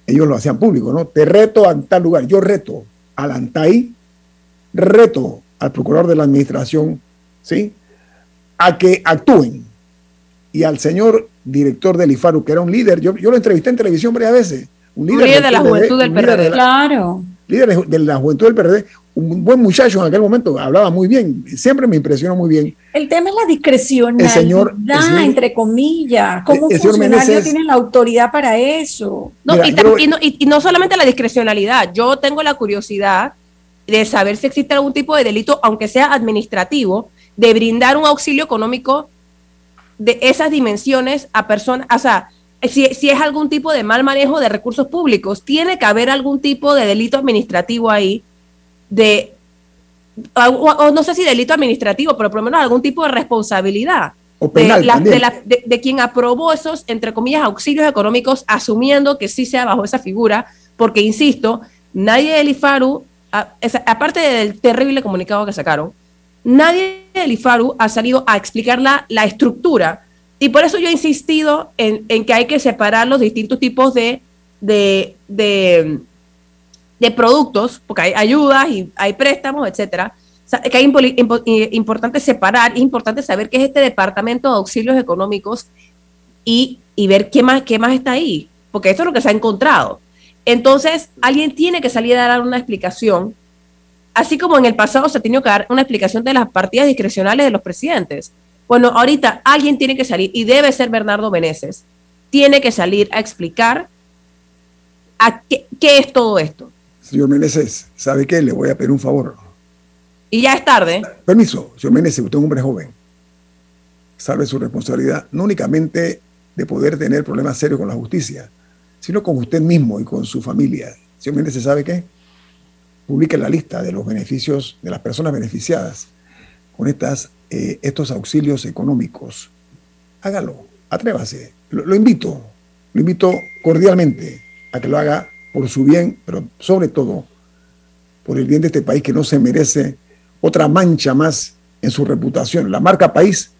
ellos lo hacían público, ¿no? Te reto a tal lugar, yo reto, al ANTAI, reto al procurador de la administración, ¿sí? A que actúen. Y al señor director del IFARU, que era un líder, yo, yo lo entrevisté en televisión varias veces. Un líder, de la juventud del PRD. claro. Líder de la juventud del PRD, un buen muchacho en aquel momento, hablaba muy bien, siempre me impresionó muy bien. El tema es la discrecionalidad, el señor, entre comillas. ¿Cómo un funcionario tiene la autoridad para eso? No, y, no, solamente la discrecionalidad, yo tengo la curiosidad de saber si existe algún tipo de delito, aunque sea administrativo, de brindar un auxilio económico de esas dimensiones a personas, o sea, si, si, es algún tipo de mal manejo de recursos públicos, tiene que haber algún tipo de delito administrativo ahí de, o, no sé si delito administrativo, pero por lo menos algún tipo de responsabilidad. de, de, quien aprobó esos, entre comillas, auxilios económicos, asumiendo que sí sea bajo esa figura, porque, insisto, nadie del IFARU, aparte del terrible comunicado que sacaron, nadie del IFARU ha salido a explicar la, la estructura. Y por eso yo he insistido en, en, que hay que separar los distintos tipos de, de, de de productos, porque hay ayudas y hay préstamos, etcétera, que es importante separar, es importante saber qué es este departamento de auxilios económicos y, ver qué más, qué más está ahí, porque eso es lo que se ha encontrado. Entonces, alguien tiene que salir a dar una explicación, así como en el pasado se ha tenido que dar una explicación de las partidas discrecionales de los presidentes. Bueno, ahorita alguien tiene que salir, y debe ser Bernardo Meneses, tiene que salir a explicar a qué es todo esto. Señor Meneses, ¿sabe qué? Le voy a pedir un favor. Y ya es tarde. Permiso, señor Meneses, usted es un hombre joven. salve su responsabilidad, no únicamente de poder tener problemas serios con la justicia, sino con usted mismo y con su familia. Señor Méndez, ¿sabe qué? Publique la lista de los beneficios de las personas beneficiadas con estas, eh, estos auxilios económicos. Hágalo, atrévase. lo invito, lo invito cordialmente a que lo haga por su bien, pero sobre todo por el bien de este país que no se merece otra mancha más en su reputación. La marca país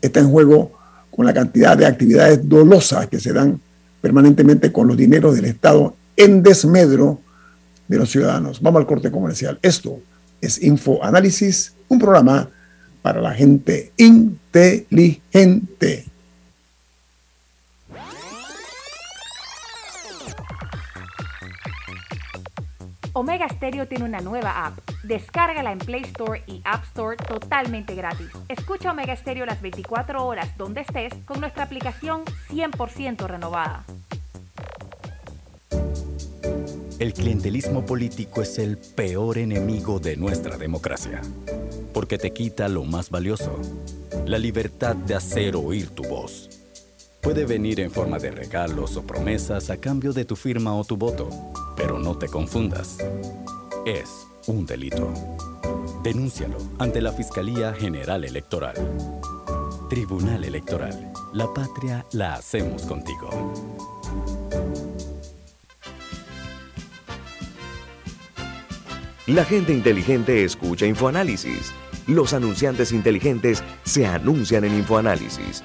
está en juego con la cantidad de actividades dolosas que se dan permanentemente con los dineros del Estado en desmedro de los ciudadanos. Vamos al corte comercial. Esto es Info Análisis, un programa para la gente inteligente. Omega Stereo tiene una nueva app. Descárgala en Play Store y App Store totalmente gratis. Escucha Omega Stereo las 24 horas donde estés con nuestra aplicación 100% renovada. El clientelismo político es el peor enemigo de nuestra democracia, porque te quita lo más valioso, la libertad de hacer oír tu voz. Puede venir en forma de regalos o promesas a cambio de tu firma o tu voto pero no te confundas. Es un delito. Denúncialo ante la Fiscalía General Electoral. Tribunal Electoral. La patria la hacemos contigo. La gente inteligente escucha InfoAnálisis. Los anunciantes inteligentes se anuncian en InfoAnálisis.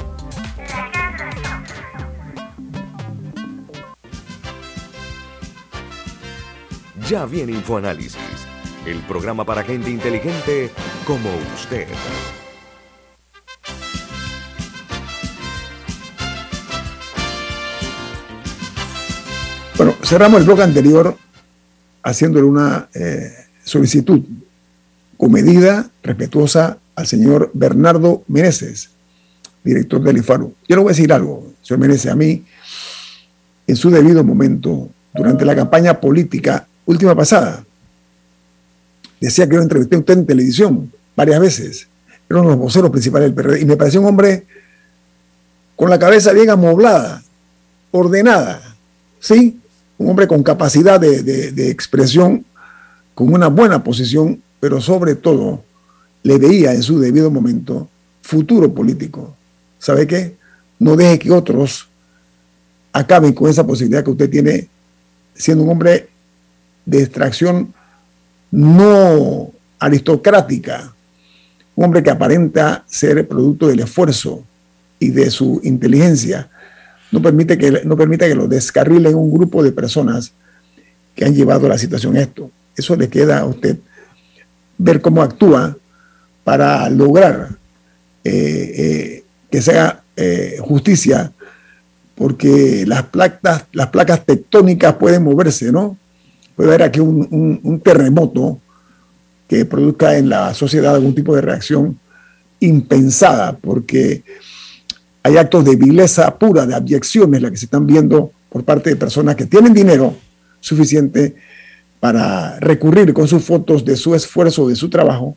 Ya viene InfoAnálisis, el programa para gente inteligente como usted. Bueno, cerramos el bloque anterior haciéndole una eh, solicitud comedida, respetuosa al señor Bernardo Meneses, director del IFARU. Yo le voy a decir algo, señor Meneses, a mí, en su debido momento, durante la campaña política última pasada. Decía que yo entrevisté a usted en televisión varias veces. Era uno de los voceros principales del PRD. Y me pareció un hombre con la cabeza bien amoblada, ordenada. ¿Sí? Un hombre con capacidad de, de expresión, con una buena posición, pero sobre todo le veía en su debido momento futuro político. ¿Sabe qué? No deje que otros acaben con esa posibilidad que usted tiene siendo un hombre de extracción no aristocrática, un hombre que aparenta ser producto del esfuerzo y de su inteligencia, no permite que, no que lo descarrilen un grupo de personas que han llevado la situación a esto. Eso le queda a usted ver cómo actúa para lograr eh, eh, que sea eh, justicia, porque las placas, las placas tectónicas pueden moverse, ¿no? Puede haber aquí un, terremoto que produzca en la sociedad algún tipo de reacción impensada, porque hay actos de vileza pura, de abyecciones, las que se están viendo por parte de personas que tienen dinero suficiente para recurrir con sus fotos de su esfuerzo, de su trabajo,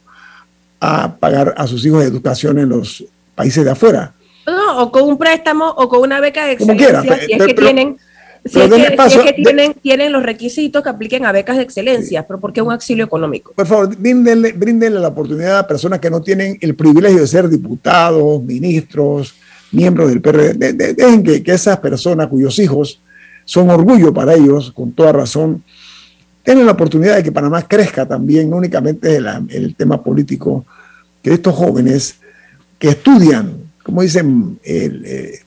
a pagar a sus hijos de educación en los países de afuera. No, o con un préstamo o con una beca de excelencia, si es que tienen si es, que, tienen, tienen, los requisitos que apliquen a becas de excelencia, pero ¿por qué un auxilio económico? Por favor, bríndenle, bríndenle la oportunidad a personas que no tienen el privilegio de ser diputados, ministros, miembros del PRD. dejen que, que, esas personas cuyos hijos son orgullo para ellos, con toda razón, tengan la oportunidad de que Panamá crezca también, no únicamente el, el tema político, que estos jóvenes que estudian como dicen eh,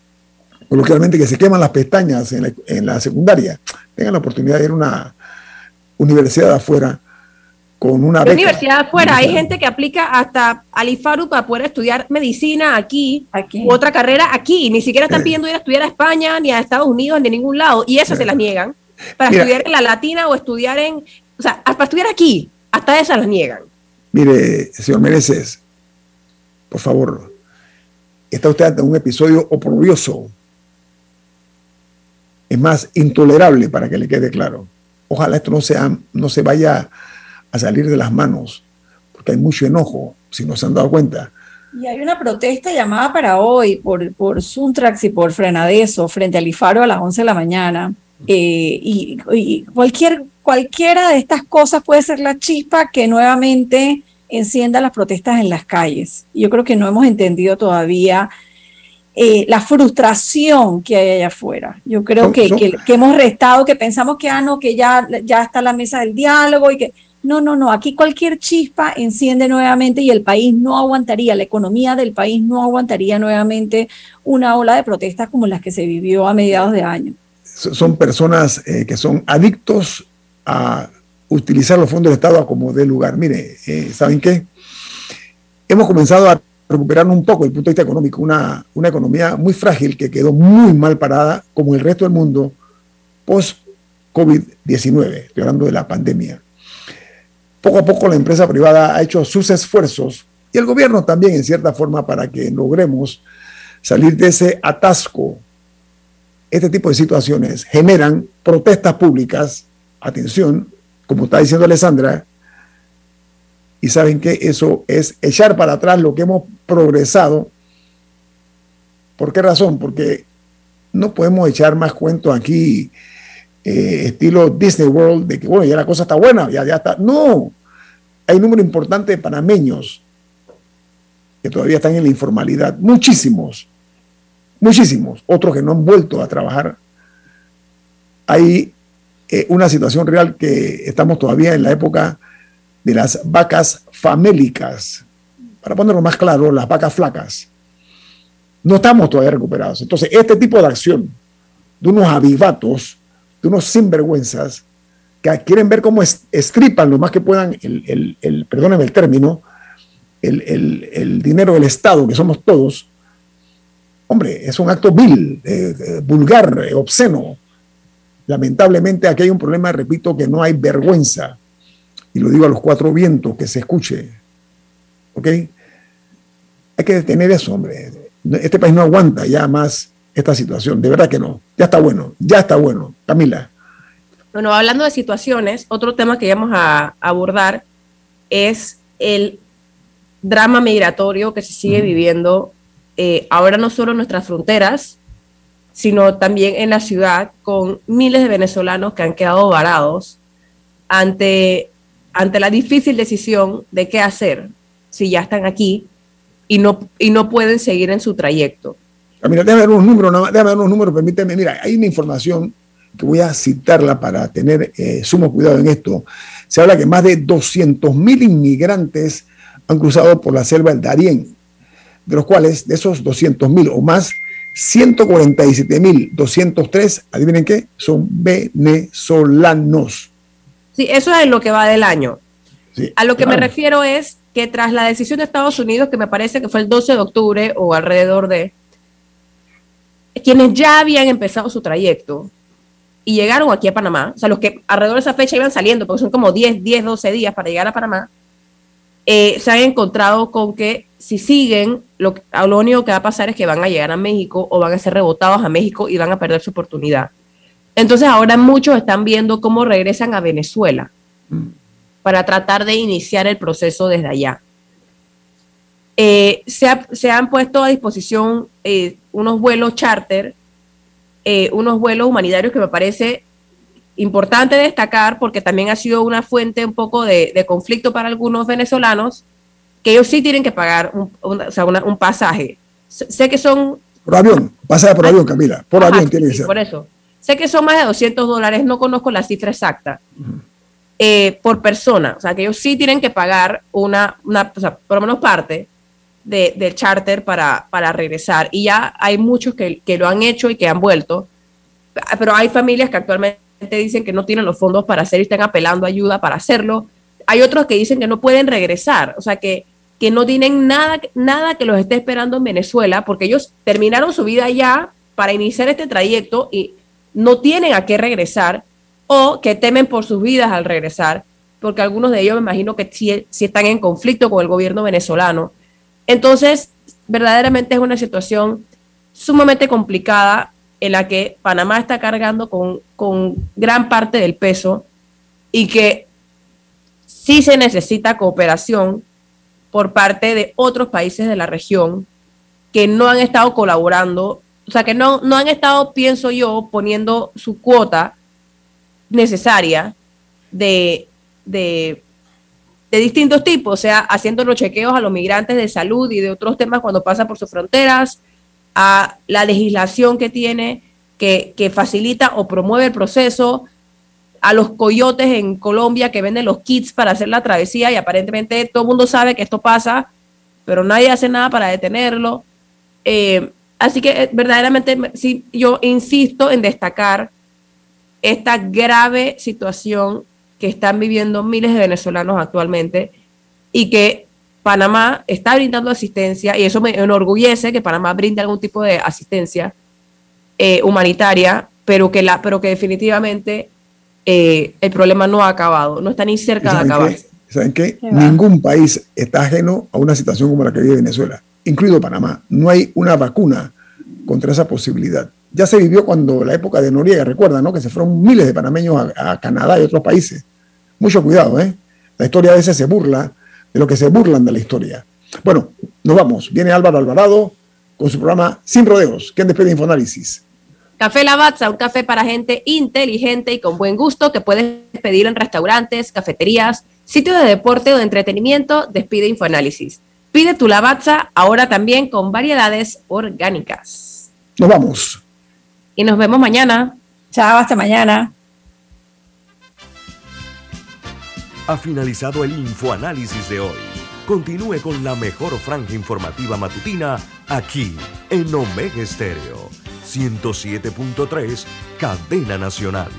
coloquialmente, que se queman las pestañas en la, en la secundaria, tengan la oportunidad de ir a una universidad afuera con una beca. universidad afuera, hay gente que aplica hasta al IFARU para poder estudiar medicina aquí, aquí. U otra carrera aquí, ni siquiera están eh. pidiendo ir a estudiar a España, ni a Estados Unidos, ni de ningún lado, y eso se las niegan. Para estudiar en la latina o estudiar en, o sea, para estudiar aquí, hasta esas las niegan. Mire, señor Mereces, por favor, está usted ante un episodio oprobioso. Es más, intolerable para que le quede claro. Ojalá esto no, sea, no se vaya a salir de las manos, porque hay mucho enojo, si no se han dado cuenta. Y hay una protesta llamada para hoy por, por Suntrax y por Frenadeso frente al IFARO a las 11 de la mañana. Eh, y, cualquier, cualquiera de estas cosas puede ser la chispa que nuevamente encienda las protestas en las calles. Yo creo que no hemos entendido todavía eh, la frustración que hay allá afuera. Yo creo que, que, hemos restado, que pensamos que, ah, no, que ya, ya está la mesa del diálogo y que no, no, no, aquí cualquier chispa enciende nuevamente y el país no aguantaría, la economía del país no aguantaría nuevamente una ola de protestas como las que se vivió a mediados de año. Son personas eh, que son adictos a utilizar los fondos del Estado como de lugar. Mire, eh, ¿saben qué? Hemos comenzado a recuperar un poco el punto de vista económico, una, una economía muy frágil que quedó muy mal parada, como el resto del mundo, post-COVID-19, estoy hablando de la pandemia poco a poco la empresa privada ha hecho sus esfuerzos y el gobierno también en cierta forma para que logremos salir de ese atasco. Este tipo de situaciones generan protestas públicas, atención, como está diciendo Alessandra, y saben que eso es echar para atrás lo que hemos progresado. ¿Por qué razón? Porque no podemos echar más cuentos aquí eh, estilo Disney World, de que, bueno, ya la cosa está buena, ya, ya está. No, hay un número importante de panameños que todavía están en la informalidad, muchísimos, muchísimos, otros que no han vuelto a trabajar. Hay eh, una situación real que estamos todavía en la época de las vacas famélicas, para ponerlo más claro, las vacas flacas. No estamos todavía recuperados. Entonces, este tipo de acción de unos avivatos de unos sinvergüenzas que quieren ver cómo estripan lo más que puedan el, el, el perdónenme el término, el, el, dinero del Estado, que somos todos, hombre, es un acto vil, vulgar, obsceno. Lamentablemente aquí hay un problema, repito, que no hay vergüenza. Y lo digo a los cuatro vientos, que se escuche. ¿Ok? Hay que detener eso, hombre. Este país no aguanta ya más esta situación. De verdad que no. Ya está bueno, ya está bueno. Camila. Bueno, hablando de situaciones, otro tema que vamos a abordar es el drama migratorio que se sigue viviendo eh, ahora no solo en nuestras fronteras, sino también en la ciudad, con miles de venezolanos que han quedado varados ante, ante la difícil decisión de qué hacer si ya están aquí y no, y no pueden seguir en su trayecto. Mira, déjame ver unos números, déjame ver unos números, permíteme. Mira, hay una información que voy a citarla para tener eh, sumo cuidado en esto. Se habla que más de 200 mil inmigrantes han cruzado por la selva del Darién, de los cuales, de esos 200 mil o más, 147 mil 203, adivinen qué, son venezolanos. Sí, eso es lo que va del año. a lo que me refiero es que tras la decisión de Estados Unidos, que me parece que fue el 12 de octubre o alrededor de, quienes ya habían empezado su trayecto y llegaron aquí a Panamá, o sea, los que alrededor de esa fecha iban saliendo, porque son como 10, 10, 12 días para llegar a Panamá, eh, se han encontrado con que si siguen, lo, lo único que va a pasar es que van a llegar a México o van a ser rebotados a México y van a perder su oportunidad. Entonces ahora muchos están viendo cómo regresan a Venezuela para tratar de iniciar el proceso desde allá. Eh, se, han puesto a disposición eh, unos vuelos charter, eh, unos vuelos humanitarios que me parece importante destacar porque también ha sido una fuente un poco de, conflicto para algunos venezolanos, que ellos sí tienen que pagar un, un, pasaje. Sé que son... Por avión, pasaje por avión, Camila, por avión tiene que ser. Por eso. Sé que son más de 200 dólares, no conozco la cifra exacta. por persona, o sea que ellos sí tienen que pagar una, una o sea, por lo menos parte, de, del charter para, para regresar. Y ya hay muchos que, que lo han hecho y que han vuelto, pero hay familias que actualmente dicen que no tienen los fondos para hacer y están apelando ayuda para hacerlo. Hay otros que dicen que no pueden regresar, o sea, que, que no tienen nada, nada que los esté esperando en Venezuela, porque ellos terminaron su vida allá para iniciar este trayecto y no tienen a qué regresar o que temen por sus vidas al regresar, porque algunos de ellos me imagino que sí, están en conflicto con el gobierno venezolano. Entonces, verdaderamente es una situación sumamente complicada en la que Panamá está cargando con, con gran parte del peso y que sí se necesita cooperación por parte de otros países de la región que no han estado colaborando, o sea, que no, no han estado, pienso yo, poniendo su cuota necesaria de, de, de distintos tipos, o sea, haciendo los chequeos a los migrantes de salud y de otros temas cuando pasan por sus fronteras, a la legislación que tiene que, que, facilita o promueve el proceso, a los coyotes en Colombia que venden los kits para hacer la travesía y aparentemente todo el mundo sabe que esto pasa, pero nadie hace nada para detenerlo. Eh, así que eh, verdaderamente sí, yo insisto en destacar esta grave situación que están viviendo miles de venezolanos actualmente y que Panamá está brindando asistencia y eso me enorgullece que Panamá brinde algún tipo de asistencia eh, humanitaria, pero que, la, pero que definitivamente eh, el problema no ha acabado, no está ni cerca de acabarse. ¿Saben qué? Ningún país está ajeno a una situación como la que vive Venezuela, incluido Panamá. No hay una vacuna contra esa posibilidad. Ya se vivió cuando la época de Noriega, recuerdan, ¿no? Que se fueron miles de panameños a, a Canadá y otros países. Mucho cuidado, ¿eh? La historia a veces se burla de lo que se burlan de la historia. Bueno, nos vamos. Viene Álvaro Alvarado con su programa Sin Rodeos. ¿Quién despide Infoanálisis? Café Lavazza, un café para gente inteligente y con buen gusto que puedes pedir en restaurantes, cafeterías, sitios de deporte o de entretenimiento. Despide Infoanálisis. Pide tu Lavazza ahora también con variedades orgánicas. Nos vamos. Y nos vemos mañana. Chao, hasta mañana. Ha finalizado el Infoanálisis de hoy. Continúe con la mejor franja informativa matutina aquí en Omega Estéreo 107.3, Cadena Nacional.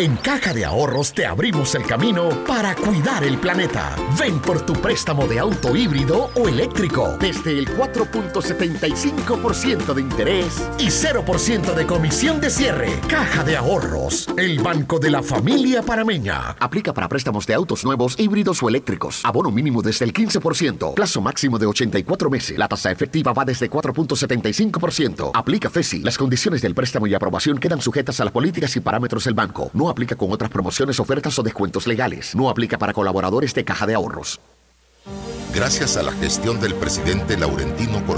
En Caja de Ahorros te abrimos el camino para cuidar el planeta. Ven por tu préstamo de auto híbrido o eléctrico desde el 4.75% de interés y 0% de comisión de cierre. Caja de Ahorros, el banco de la familia parameña. Aplica para préstamos de autos nuevos, híbridos o eléctricos. Abono mínimo desde el 15%. Plazo máximo de 84 meses. La tasa efectiva va desde 4.75%. Aplica FESI. Las condiciones del préstamo y aprobación quedan sujetas a las políticas y parámetros del banco. No aplica con otras promociones, ofertas o descuentos legales. No aplica para colaboradores de Caja de Ahorros. Gracias a la gestión del presidente Laurentino Cortés